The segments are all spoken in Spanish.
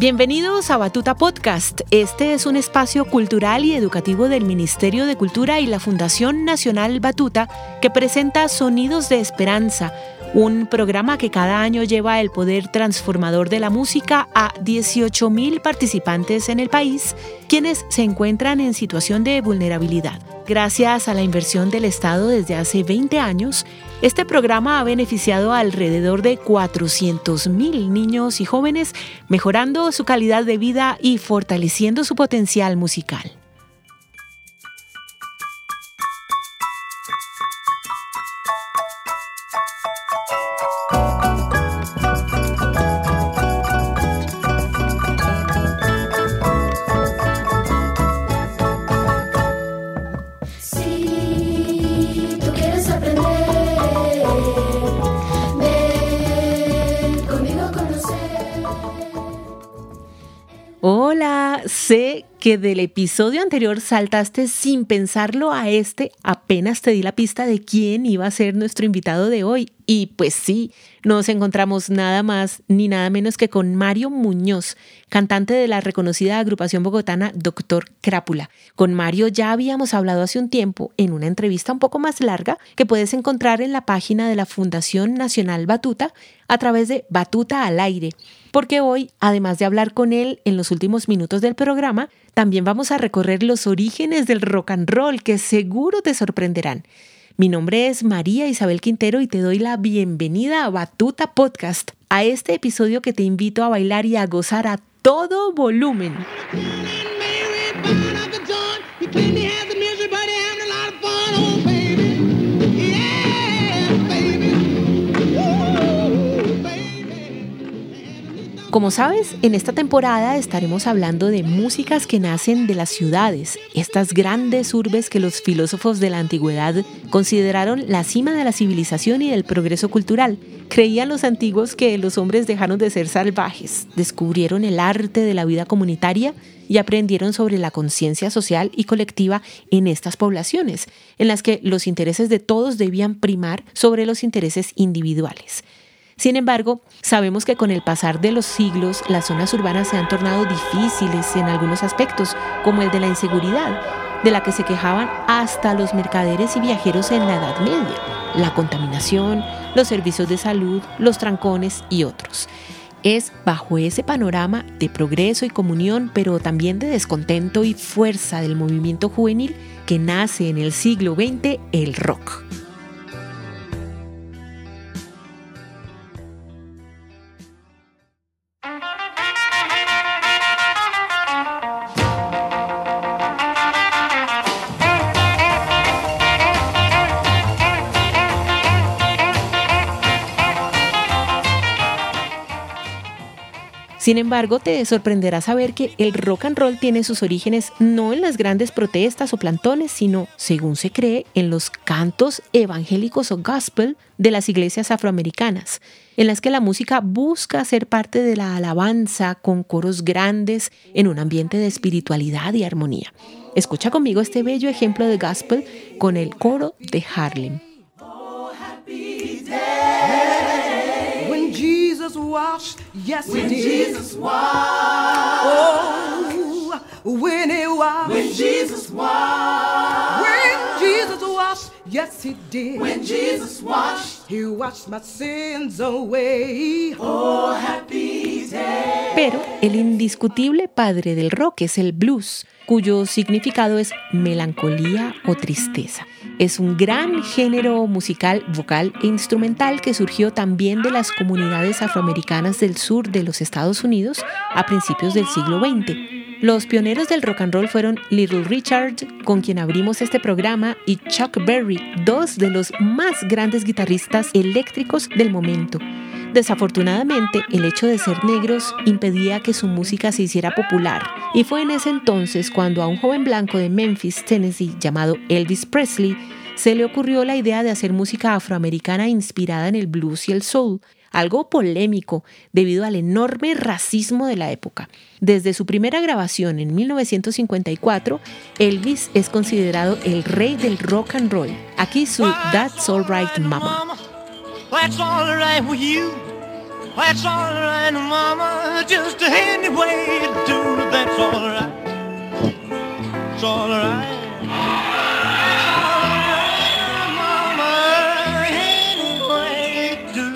Bienvenidos a Batuta Podcast. Este es un espacio cultural y educativo del Ministerio de Cultura y la Fundación Nacional Batuta que presenta Sonidos de Esperanza, un programa que cada año lleva el poder transformador de la música a 18.000 participantes en el país, quienes se encuentran en situación de vulnerabilidad. Gracias a la inversión del Estado desde hace 20 años, este programa ha beneficiado alrededor de 400.000 niños y jóvenes, mejorando su calidad de vida y fortaleciendo su potencial musical. Sé que del episodio anterior saltaste sin pensarlo a este, apenas te di la pista de quién iba a ser nuestro invitado de hoy. Y pues sí, nos encontramos nada más ni nada menos que con Mario Muñoz, cantante de la reconocida agrupación bogotana Doctor Crápula. Con Mario ya habíamos hablado hace un tiempo en una entrevista un poco más larga que puedes encontrar en la página de la Fundación Nacional Batuta a través de Batuta al Aire porque hoy, además de hablar con él en los últimos minutos del programa, también vamos a recorrer los orígenes del rock and roll que seguro te sorprenderán. Mi nombre es María Isabel Quintero y te doy la bienvenida a Batuta Podcast, a este episodio que te invito a bailar y a gozar a todo volumen. Como sabes, en esta temporada estaremos hablando de músicas que nacen de las ciudades, estas grandes urbes que los filósofos de la antigüedad consideraron la cima de la civilización y del progreso cultural. Creían los antiguos que los hombres dejaron de ser salvajes, descubrieron el arte de la vida comunitaria y aprendieron sobre la conciencia social y colectiva en estas poblaciones, en las que los intereses de todos debían primar sobre los intereses individuales. Sin embargo, sabemos que con el pasar de los siglos las zonas urbanas se han tornado difíciles en algunos aspectos, como el de la inseguridad, de la que se quejaban hasta los mercaderes y viajeros en la Edad Media, la contaminación, los servicios de salud, los trancones y otros. Es bajo ese panorama de progreso y comunión, pero también de descontento y fuerza del movimiento juvenil que nace en el siglo XX el rock. Sin embargo, te sorprenderá saber que el rock and roll tiene sus orígenes no en las grandes protestas o plantones, sino, según se cree, en los cantos evangélicos o gospel de las iglesias afroamericanas, en las que la música busca ser parte de la alabanza con coros grandes en un ambiente de espiritualidad y armonía. Escucha conmigo este bello ejemplo de gospel con el coro de Harlem. Yes when he did. Jesus washed. Oh, when he washed. When Jesus washed. When Jesus washed, yes he did. When Jesus washed. He washed my sins away. Oh, happy day. Pero el indiscutible padre del rock es el blues cuyo significado es melancolía o tristeza. Es un gran género musical, vocal e instrumental que surgió también de las comunidades afroamericanas del sur de los Estados Unidos a principios del siglo XX. Los pioneros del rock and roll fueron Little Richard, con quien abrimos este programa, y Chuck Berry, dos de los más grandes guitarristas eléctricos del momento. Desafortunadamente, el hecho de ser negros impedía que su música se hiciera popular, y fue en ese entonces cuando a un joven blanco de Memphis, Tennessee, llamado Elvis Presley, se le ocurrió la idea de hacer música afroamericana inspirada en el blues y el soul, algo polémico debido al enorme racismo de la época. Desde su primera grabación en 1954, Elvis es considerado el rey del rock and roll. Aquí su That's Alright Mama. That's alright, with you. That's all right, mama, just any way you do, that's alright. It's alright. Mama anyway do.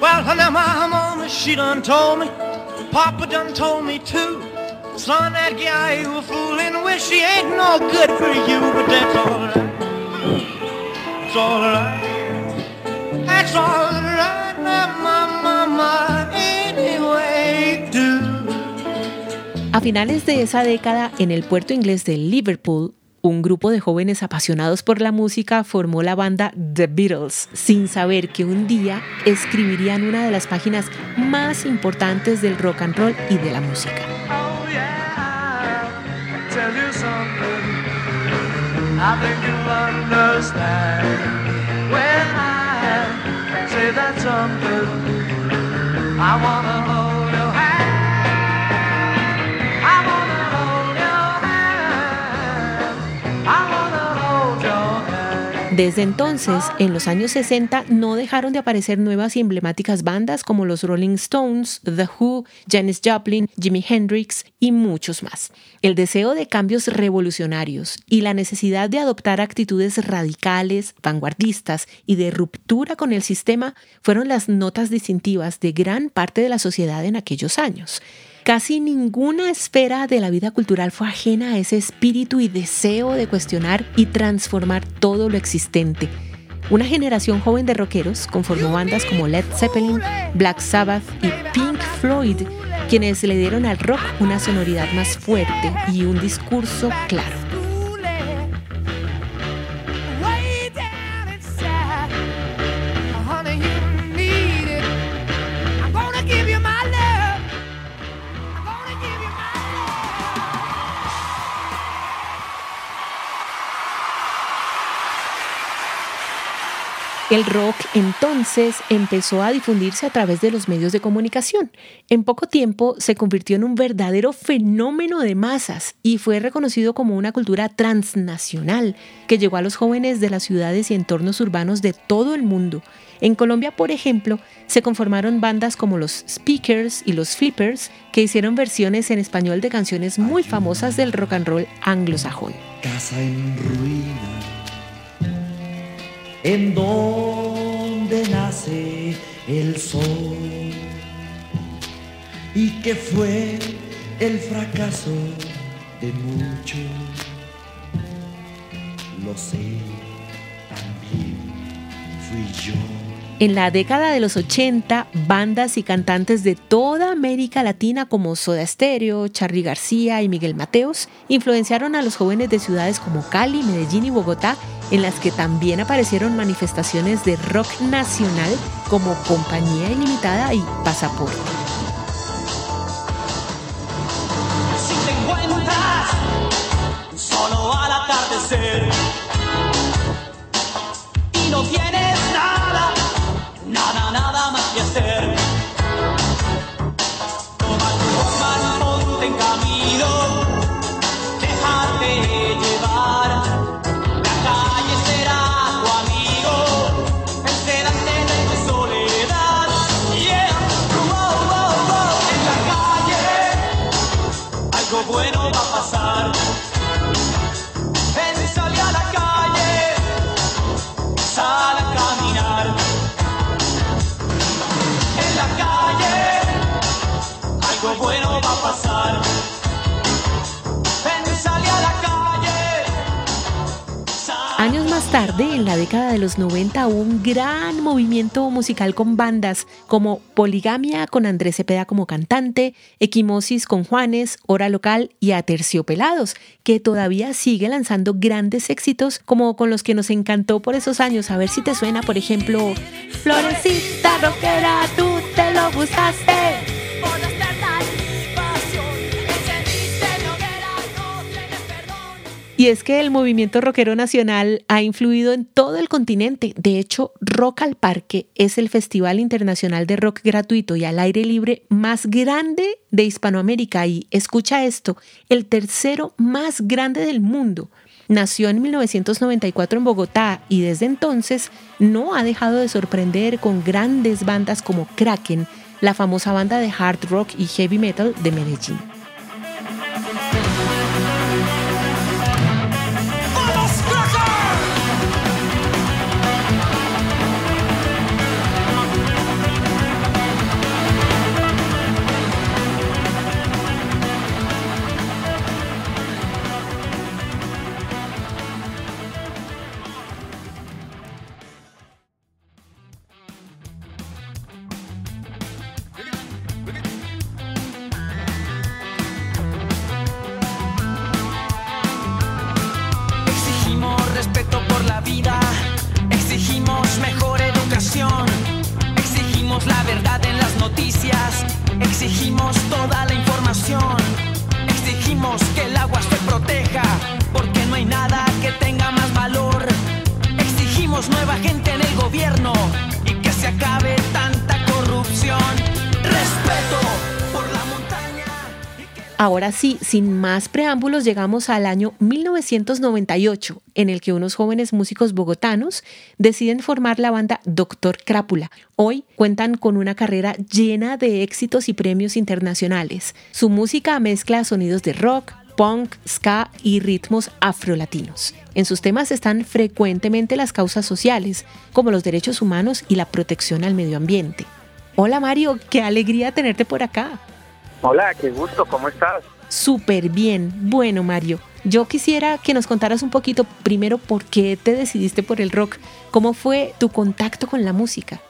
Well, now my mama, she done told me, Papa done told me too. Son, that guy you were fooling with, she ain't no good for you, but that's alright. It's A finales de esa década, en el puerto inglés de Liverpool, un grupo de jóvenes apasionados por la música formó la banda The Beatles, sin saber que un día escribirían una de las páginas más importantes del rock and roll y de la música. I that's untrue. I wanna Desde entonces, en los años 60, no dejaron de aparecer nuevas y emblemáticas bandas como los Rolling Stones, The Who, Janis Joplin, Jimi Hendrix y muchos más. El deseo de cambios revolucionarios y la necesidad de adoptar actitudes radicales, vanguardistas y de ruptura con el sistema fueron las notas distintivas de gran parte de la sociedad en aquellos años. Casi ninguna esfera de la vida cultural fue ajena a ese espíritu y deseo de cuestionar y transformar todo lo existente. Una generación joven de rockeros conformó bandas como Led Zeppelin, Black Sabbath y Pink Floyd quienes le dieron al rock una sonoridad más fuerte y un discurso claro. El rock entonces empezó a difundirse a través de los medios de comunicación. En poco tiempo se convirtió en un verdadero fenómeno de masas y fue reconocido como una cultura transnacional que llegó a los jóvenes de las ciudades y entornos urbanos de todo el mundo. En Colombia, por ejemplo, se conformaron bandas como los Speakers y los Flippers que hicieron versiones en español de canciones muy famosas del rock and roll anglosajón. Casa en ruina en donde nace el sol y que fue el fracaso de muchos. Lo sé, también fui yo. En la década de los 80, bandas y cantantes de toda América Latina como Soda Stereo, Charly García y Miguel Mateos influenciaron a los jóvenes de ciudades como Cali, Medellín y Bogotá en las que también aparecieron manifestaciones de rock nacional como Compañía Ilimitada y Pasaporte. Tarde, en la década de los 90, hubo un gran movimiento musical con bandas como Poligamia con Andrés Cepeda como cantante, Equimosis con Juanes, Hora Local y Aterciopelados, que todavía sigue lanzando grandes éxitos como con los que nos encantó por esos años. A ver si te suena, por ejemplo, Florecita Roquera, tú te lo buscaste. Y es que el movimiento rockero nacional ha influido en todo el continente. De hecho, Rock al Parque es el festival internacional de rock gratuito y al aire libre más grande de Hispanoamérica y, escucha esto, el tercero más grande del mundo. Nació en 1994 en Bogotá y desde entonces no ha dejado de sorprender con grandes bandas como Kraken, la famosa banda de hard rock y heavy metal de Medellín. noticias, exigimos toda la información, exigimos que el agua se proteja, porque no hay nada que tenga más valor, exigimos nueva gente en el gobierno y que se acabe tanta corrupción. Respeto Ahora sí, sin más preámbulos, llegamos al año 1998, en el que unos jóvenes músicos bogotanos deciden formar la banda Doctor Crápula. Hoy cuentan con una carrera llena de éxitos y premios internacionales. Su música mezcla sonidos de rock, punk, ska y ritmos afrolatinos. En sus temas están frecuentemente las causas sociales, como los derechos humanos y la protección al medio ambiente. Hola Mario, qué alegría tenerte por acá. Hola, qué gusto, ¿cómo estás? Súper bien. Bueno, Mario, yo quisiera que nos contaras un poquito primero por qué te decidiste por el rock. ¿Cómo fue tu contacto con la música?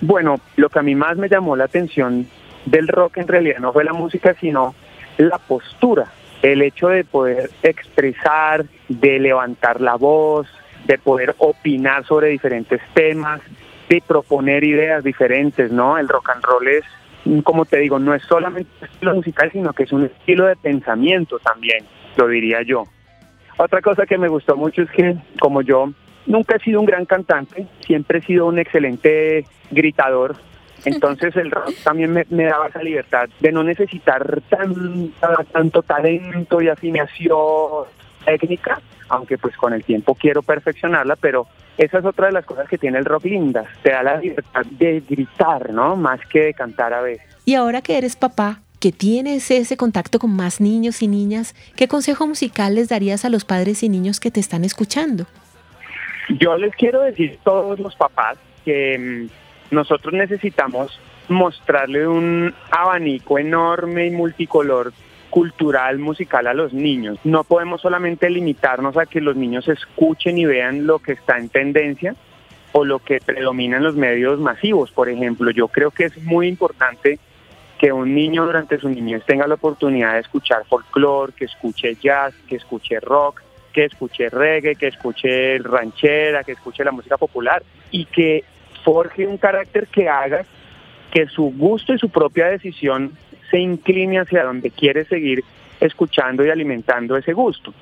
Bueno, lo que a mí más me llamó la atención del rock en realidad no fue la música, sino la postura, el hecho de poder expresar, de levantar la voz, de poder opinar sobre diferentes temas, de proponer ideas diferentes, ¿no? El rock and roll es como te digo, no es solamente un estilo musical, sino que es un estilo de pensamiento también, lo diría yo. Otra cosa que me gustó mucho es que como yo nunca he sido un gran cantante, siempre he sido un excelente gritador, entonces el rock también me, daba esa libertad de no necesitar tan, tanto talento y afinación técnica, aunque pues con el tiempo quiero perfeccionarla, pero esa es otra de las cosas que tiene el rock lindas, te da la libertad de gritar, ¿no? Más que de cantar a veces. Y ahora que eres papá, que tienes ese contacto con más niños y niñas, ¿qué consejo musical les darías a los padres y niños que te están escuchando? Yo les quiero decir a todos los papás que mm, nosotros necesitamos mostrarle un abanico enorme y multicolor cultural, musical a los niños. No podemos solamente limitarnos a que los niños escuchen y vean lo que está en tendencia o lo que predomina en los medios masivos. Por ejemplo, yo creo que es muy importante que un niño durante su niñez tenga la oportunidad de escuchar folclore, que escuche jazz, que escuche rock, que escuche reggae, que escuche ranchera, que escuche la música popular y que forje un carácter que haga que su gusto y su propia decisión se incline hacia donde quiere seguir escuchando y alimentando ese gusto.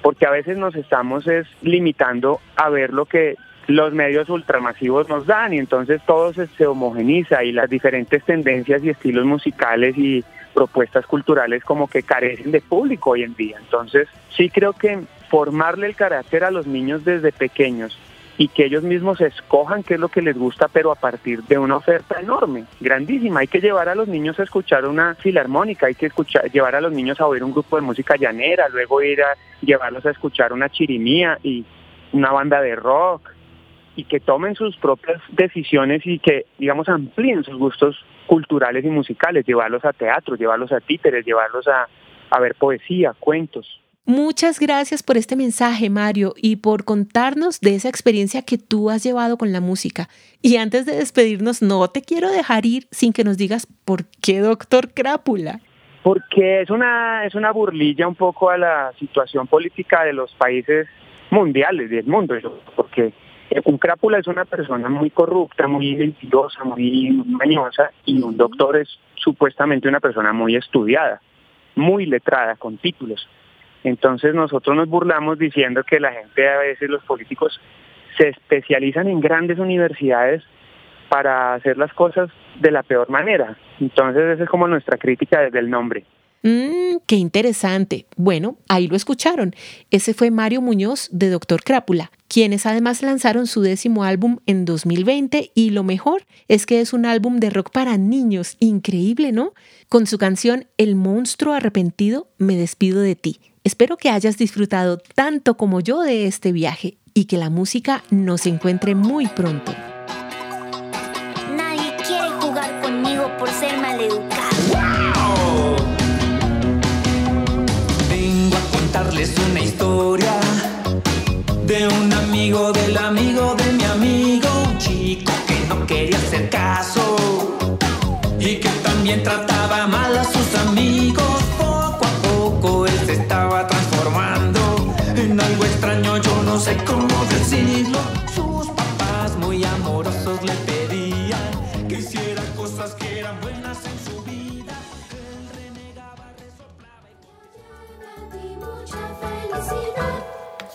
Porque a veces nos estamos es, limitando a ver lo que los medios ultramasivos nos dan y entonces todo se, se homogeniza y las diferentes tendencias y estilos musicales y propuestas culturales como que carecen de público hoy en día. Entonces sí creo que formarle el carácter a los niños desde pequeños y que ellos mismos escojan qué es lo que les gusta, pero a partir de una oferta enorme, grandísima. Hay que llevar a los niños a escuchar una filarmónica, hay que escuchar, llevar a los niños a oír un grupo de música llanera, luego ir a llevarlos a escuchar una chirimía y una banda de rock y que tomen sus propias decisiones y que, digamos, amplíen sus gustos culturales y musicales, llevarlos a teatro, llevarlos a títeres, llevarlos a, a ver poesía, cuentos. Muchas gracias por este mensaje, Mario, y por contarnos de esa experiencia que tú has llevado con la música. Y antes de despedirnos, no te quiero dejar ir sin que nos digas por qué Doctor Crápula. Porque es una, es una burlilla un poco a la situación política de los países mundiales, del mundo, porque un crápula es una persona muy corrupta, muy mentirosa, muy mañosa, y un doctor es supuestamente una persona muy estudiada, muy letrada, con títulos. Entonces nosotros nos burlamos diciendo que la gente a veces, los políticos, se especializan en grandes universidades para hacer las cosas de la peor manera. Entonces esa es como nuestra crítica desde el nombre. Mmm, qué interesante. Bueno, ahí lo escucharon. Ese fue Mario Muñoz de Doctor Crápula, quienes además lanzaron su décimo álbum en 2020 y lo mejor es que es un álbum de rock para niños. Increíble, ¿no? Con su canción El monstruo arrepentido, me despido de ti. Espero que hayas disfrutado tanto como yo de este viaje y que la música nos encuentre muy pronto.